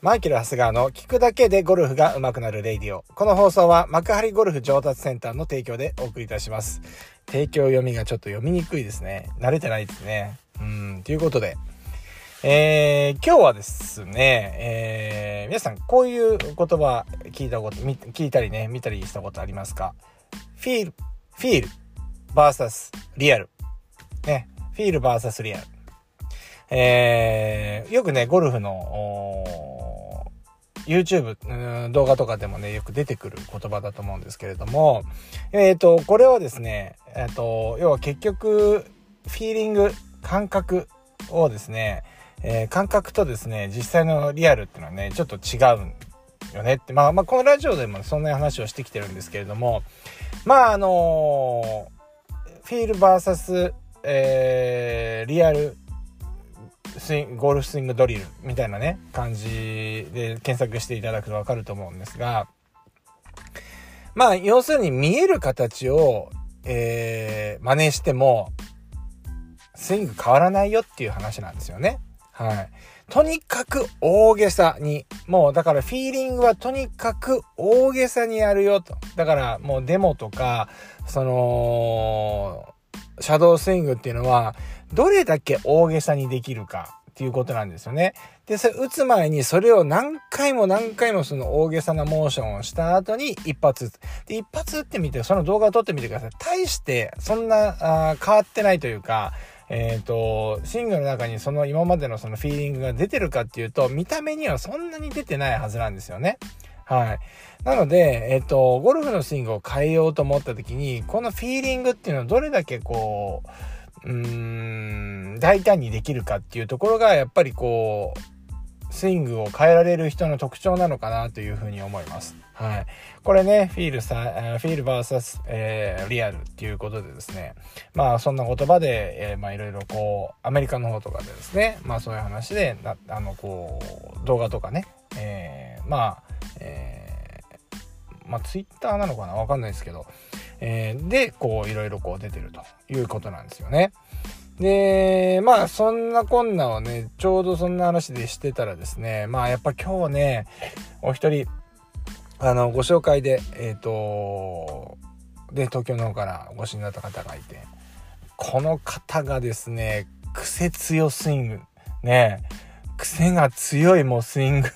マイケル・ハスガーの聞くだけでゴルフが上手くなる radio。この放送は幕張ゴルフ上達センターの提供でお送りいたします。提供読みがちょっと読みにくいですね。慣れてないですね。うん、ということで。えー、今日はですね、えー、皆さんこういう言葉聞いたこと、聞いたりね、見たりしたことありますか？ feel、feel、versus、real。ね、 feel versus real。えー、よくね、ゴルフの、YouTube、動画とかでもね、よく出てくる言葉だと思うんですけれども、えっ、ー、と、これはですね、えっ、ー、と、要は結局、フィーリング、感覚をですね、えー、感覚とですね、実際のリアルっていうのはね、ちょっと違うよねって、まあ、まあ、このラジオでもそんな話をしてきてるんですけれども、まあ、あのフィール VS、えー、リアルスインゴルフスイングドリルみたいなね感じで検索していただくと分かると思うんですがまあ要するに見える形を、えー、真似してもスイング変わらないよっていう話なんですよね。はい。とにかく大げさに、もうだからフィーリングはとにかく大げさにやるよと。だからもうデモとか、その、シャドウスイングっていうのは、どれだけ大げさにできるかっていうことなんですよね。で、それ打つ前にそれを何回も何回もその大げさなモーションをした後に一発打つ。で、一発打ってみて、その動画を撮ってみてください。大してそんなあ変わってないというか、えっ、ー、と、シングの中にその今までのそのフィーリングが出てるかっていうと、見た目にはそんなに出てないはずなんですよね。はい。なので、えっ、と、ゴルフのスイングを変えようと思った時に、このフィーリングっていうのをどれだけこう、うーん、大胆にできるかっていうところが、やっぱりこう、スイングを変えられる人の特徴なのかなというふうに思います。はい。これね、フィールさ、フィール VS、えー、リアルっていうことでですね、まあそんな言葉で、えー、まあいろいろこう、アメリカの方とかでですね、まあそういう話で、なあのこう、動画とかね、えー、まあ、まあツイッターなのかな？わかんないですけど、えー、で、こう、いろいろこう出てるということなんですよね。で、まあ、そんなこんなをね、ちょうどそんな話でしてたらですね、まあ、やっぱ今日ね、お一人、あの、ご紹介で、えっ、ー、と、で、東京の方からご死になった方がいて、この方がですね、癖強スイング、ね、癖が強いもうスイング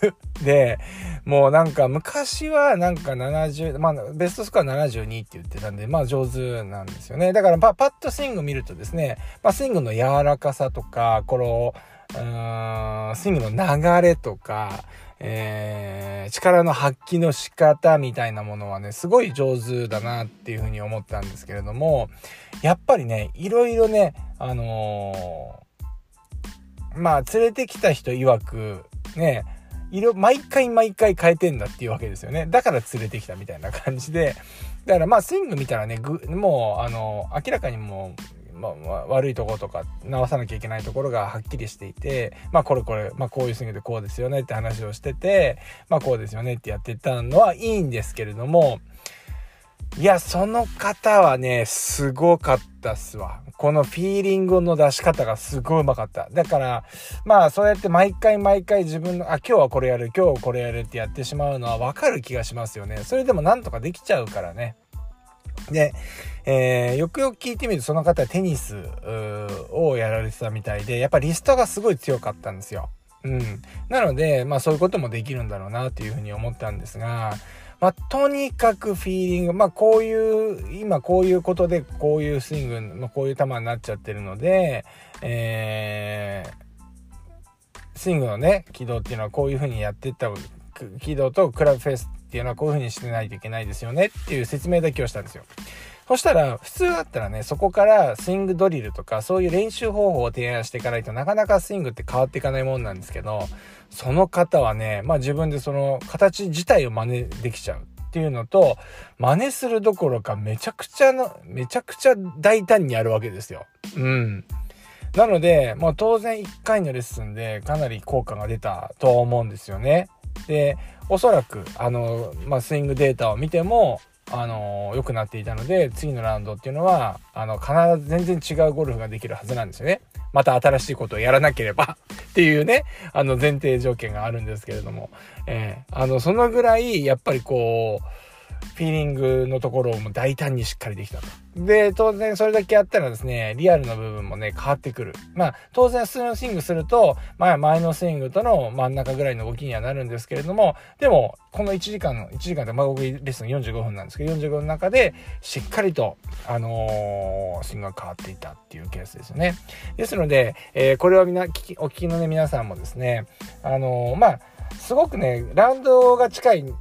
で、もうなんか昔はなんか70、まあベストスコア72って言ってたんで、まあ上手なんですよね。だからパパッとスイング見るとですね、まあスイングの柔らかさとか、この、うん、スイングの流れとか、えー、力の発揮の仕方みたいなものはね、すごい上手だなっていうふうに思ったんですけれども、やっぱりね、いろいろね、あのー、まあ、連れてきた人曰く、ね、色、毎回毎回変えてんだっていうわけですよね。だから連れてきたみたいな感じで。だからまあスイング見たらね、もう、あの、明らかにもう、まあ、悪いところとか直さなきゃいけないところがはっきりしていて、まあこれこれ、まあこういうスイングでこうですよねって話をしてて、まあこうですよねってやってたのはいいんですけれども、いや、その方はね、すごかったっすわ。このフィーリングの出し方がすごいうまかった。だから、まあそうやって毎回毎回自分の、あ、今日はこれやる、今日これやるってやってしまうのはわかる気がしますよね。それでもなんとかできちゃうからね。で、えー、よくよく聞いてみるとその方はテニスをやられてたみたいで、やっぱリストがすごい強かったんですよ。うん。なので、まあそういうこともできるんだろうなっていうふうに思ったんですが、まあ、とにかくフィーリング、まあ、こういう、今こういうことで、こういうスイング、の、こういう球になっちゃってるので、えー、スイングのね、軌道っていうのはこういう風にやっていった、軌道とクラブフェースっていうのはこういう風にしてないといけないですよねっていう説明だけをしたんですよ。そしたら、普通だったらね、そこからスイングドリルとか、そういう練習方法を提案していかないとなかなかスイングって変わっていかないもんなんですけど、その方はね、まあ自分でその形自体を真似できちゃうっていうのと、真似するどころかめちゃくちゃの、めちゃくちゃ大胆にやるわけですよ。うん。なので、まあ当然1回のレッスンでかなり効果が出たと思うんですよね。で、おそらく、あの、まあスイングデータを見ても、あの良くなっていたので次のラウンドっていうのはあの必ず全然違うゴルフができるはずなんですよね。また新しいことをやらなければっていうね、あの前提条件があるんですけれども、えー、あの、そのぐらい、やっぱりこう、フィーリングのところをも大胆にしっかりできたと。で、当然それだけやったらですね、リアルな部分もね、変わってくる。まあ、当然普通のスイングすると、まあ、前のスイングとの真ん中ぐらいの動きにはなるんですけれども、でも、この1時間の、1時間で、まあ、僕レッスン45分なんですけど、45分の中で、しっかりと、あのー、スイングが変わっていたっていうケースですよね。ですので、えー、これはみな、お聞きのね、皆さんもですね、あのー、まあ、すごくね、ラウンドが近い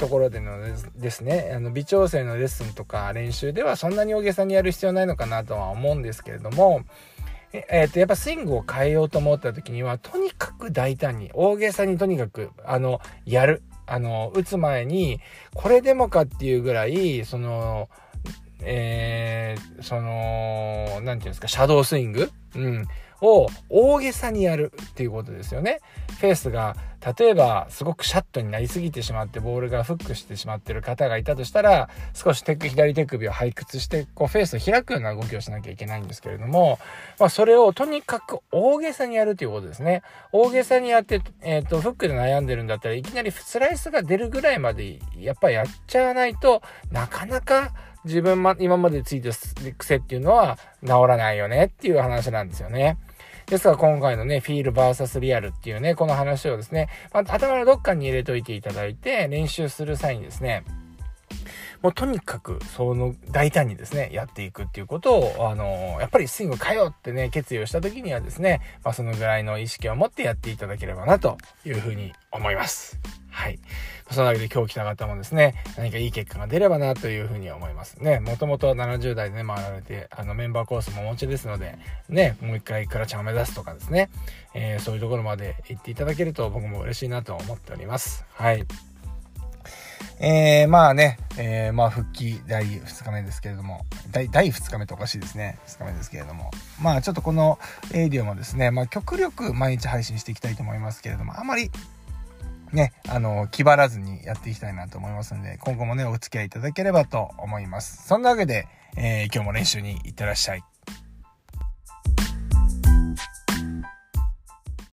ところでのですねあの微調整のレッスンとか練習ではそんなに大げさにやる必要ないのかなとは思うんですけれどもええー、とやっぱスイングを変えようと思った時にはとにかく大胆に大げさにとにかくあのやる。あの打つ前にこれでもかっていうぐらいそのえー、その何て言うんですかシャドースイング、うん、を大げさにやるっていうことですよね。フェースが例えばすごくシャットになりすぎてしまってボールがフックしてしまってる方がいたとしたら少し手左手首を背屈してこうフェースを開くような動きをしなきゃいけないんですけれども、まあ、それをとにかく大げさにやるということですね。大げさにやって、えっ、ー、とフックで悩んでるんだったらいきなりスライスが出るぐらいまでやっぱりやっちゃわないとなかなか自分ま、今までついてる癖っていうのは治らないよねっていう話なんですよね。ですが今回のね、フィール VS リアルっていうね、この話をですね、まあ、頭のどっかに入れといていただいて、練習する際にですね、もうとにかく、その、大胆にですね、やっていくっていうことを、あのやっぱりスイングかよってね、決意をした時にはですね、まあ、そのぐらいの意識を持ってやっていただければな、というふうに思います。はい。そのわけで今日来た方もですね、何かいい結果が出ればなというふうに思いますね。もともと70代でね、回られて、あのメンバーコースもお持ちですので、ね、もう一回クラちゃんを目指すとかですね、えー、そういうところまで行っていただけると僕も嬉しいなと思っております。はい。えー、まあね、えー、まあ復帰第2日目ですけれども、第2日目とおかしいですね。2日目ですけれども。まあちょっとこのエイディオもですね、まあ極力毎日配信していきたいと思いますけれども、あまりね、あの、気張らずにやっていきたいなと思いますので、今後もね、お付き合いいただければと思います。そんなわけで、えー、今日も練習に行ってらっしゃい。